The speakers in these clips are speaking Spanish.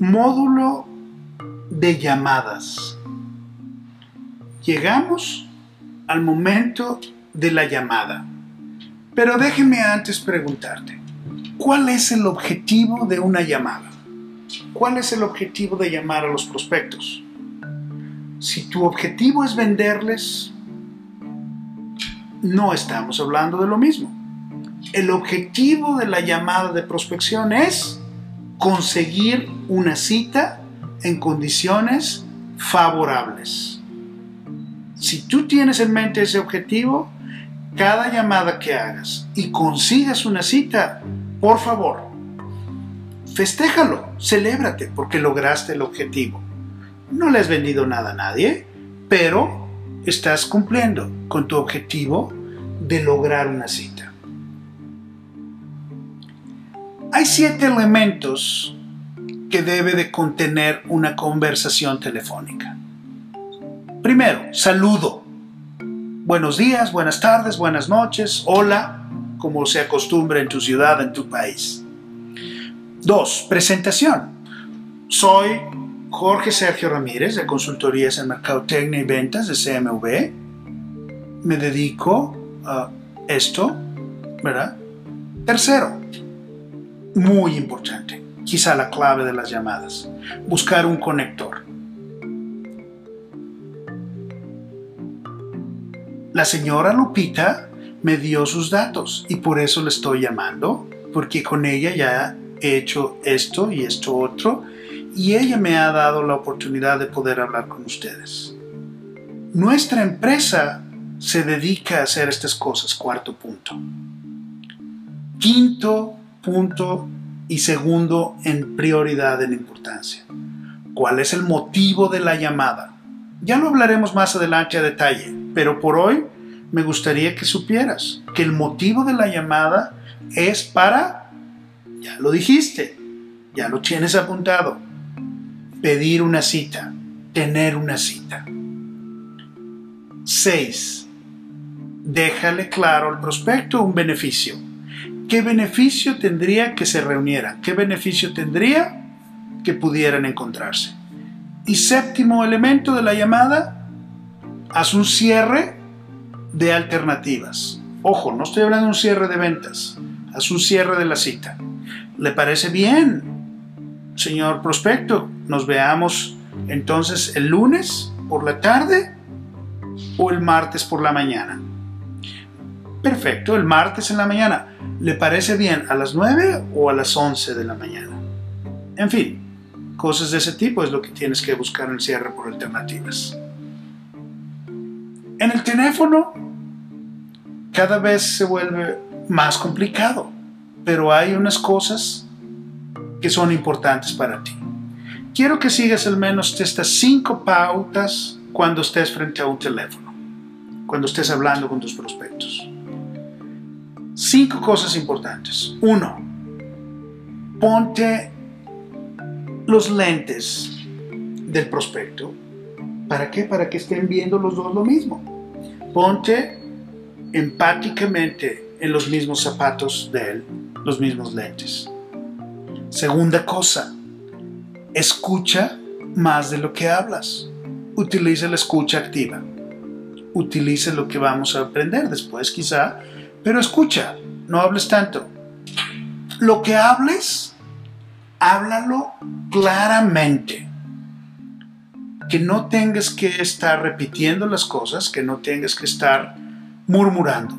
Módulo de llamadas. Llegamos al momento de la llamada. Pero déjeme antes preguntarte, ¿cuál es el objetivo de una llamada? ¿Cuál es el objetivo de llamar a los prospectos? Si tu objetivo es venderles, no estamos hablando de lo mismo. El objetivo de la llamada de prospección es conseguir una cita en condiciones favorables. Si tú tienes en mente ese objetivo, cada llamada que hagas y consigas una cita, por favor, festéjalo, celébrate porque lograste el objetivo. No le has vendido nada a nadie, pero estás cumpliendo con tu objetivo de lograr una cita. Hay siete elementos que debe de contener una conversación telefónica. Primero, saludo. Buenos días, buenas tardes, buenas noches, hola, como se acostumbra en tu ciudad, en tu país. Dos, presentación. Soy Jorge Sergio Ramírez de Consultorías en Mercadotecnia y Ventas de CMV. Me dedico a esto, ¿verdad? Tercero, muy importante, quizá la clave de las llamadas, buscar un conector. La señora Lupita me dio sus datos y por eso le estoy llamando, porque con ella ya he hecho esto y esto otro y ella me ha dado la oportunidad de poder hablar con ustedes. Nuestra empresa se dedica a hacer estas cosas, cuarto punto. Quinto punto y segundo en prioridad en importancia. ¿Cuál es el motivo de la llamada? Ya lo hablaremos más adelante a detalle, pero por hoy me gustaría que supieras que el motivo de la llamada es para, ya lo dijiste, ya lo tienes apuntado, pedir una cita, tener una cita. 6. Déjale claro al prospecto un beneficio ¿Qué beneficio tendría que se reunieran? ¿Qué beneficio tendría que pudieran encontrarse? Y séptimo elemento de la llamada, haz un cierre de alternativas. Ojo, no estoy hablando de un cierre de ventas, haz un cierre de la cita. ¿Le parece bien, señor prospecto? Nos veamos entonces el lunes por la tarde o el martes por la mañana. Perfecto, el martes en la mañana. ¿Le parece bien a las 9 o a las 11 de la mañana? En fin, cosas de ese tipo es lo que tienes que buscar en el cierre por alternativas. En el teléfono cada vez se vuelve más complicado, pero hay unas cosas que son importantes para ti. Quiero que sigas al menos estas cinco pautas cuando estés frente a un teléfono, cuando estés hablando con tus prospectos. Cinco cosas importantes. Uno, ponte los lentes del prospecto. ¿Para qué? Para que estén viendo los dos lo mismo. Ponte empáticamente en los mismos zapatos de él, los mismos lentes. Segunda cosa, escucha más de lo que hablas. Utiliza la escucha activa. Utiliza lo que vamos a aprender después, quizá pero escucha, no hables tanto. Lo que hables, háblalo claramente. Que no tengas que estar repitiendo las cosas, que no tengas que estar murmurando.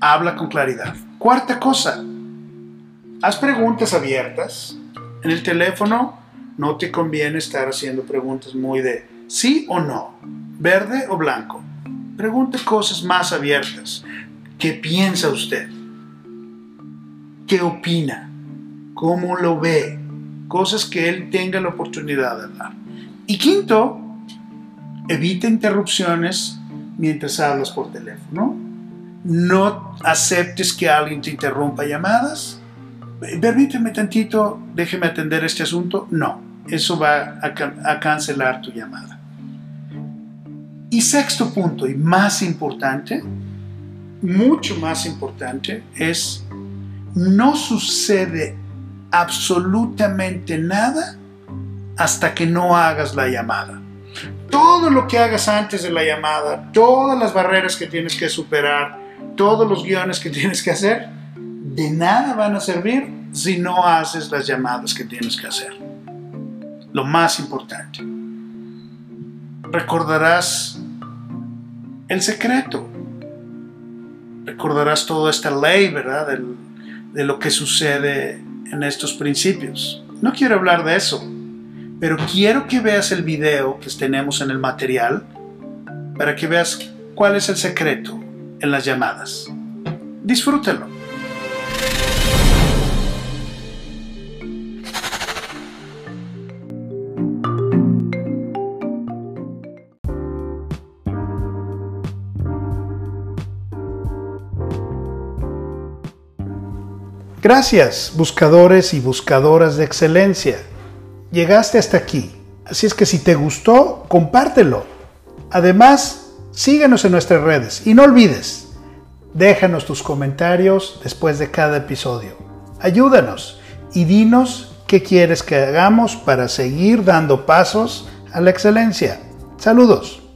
Habla con claridad. Cuarta cosa, haz preguntas abiertas. En el teléfono no te conviene estar haciendo preguntas muy de sí o no, verde o blanco. Pregunte cosas más abiertas. ¿Qué piensa usted? ¿Qué opina? ¿Cómo lo ve? Cosas que él tenga la oportunidad de hablar. Y quinto, evita interrupciones mientras hablas por teléfono. No aceptes que alguien te interrumpa llamadas. Permíteme tantito, déjeme atender este asunto. No, eso va a, a cancelar tu llamada. Y sexto punto, y más importante, mucho más importante, es no sucede absolutamente nada hasta que no hagas la llamada. Todo lo que hagas antes de la llamada, todas las barreras que tienes que superar, todos los guiones que tienes que hacer, de nada van a servir si no haces las llamadas que tienes que hacer. Lo más importante. Recordarás el secreto. Recordarás toda esta ley, ¿verdad? de lo que sucede en estos principios. No quiero hablar de eso, pero quiero que veas el video que tenemos en el material para que veas cuál es el secreto en las llamadas. Disfrútalo. Gracias, buscadores y buscadoras de excelencia. Llegaste hasta aquí, así es que si te gustó, compártelo. Además, síguenos en nuestras redes y no olvides, déjanos tus comentarios después de cada episodio. Ayúdanos y dinos qué quieres que hagamos para seguir dando pasos a la excelencia. Saludos.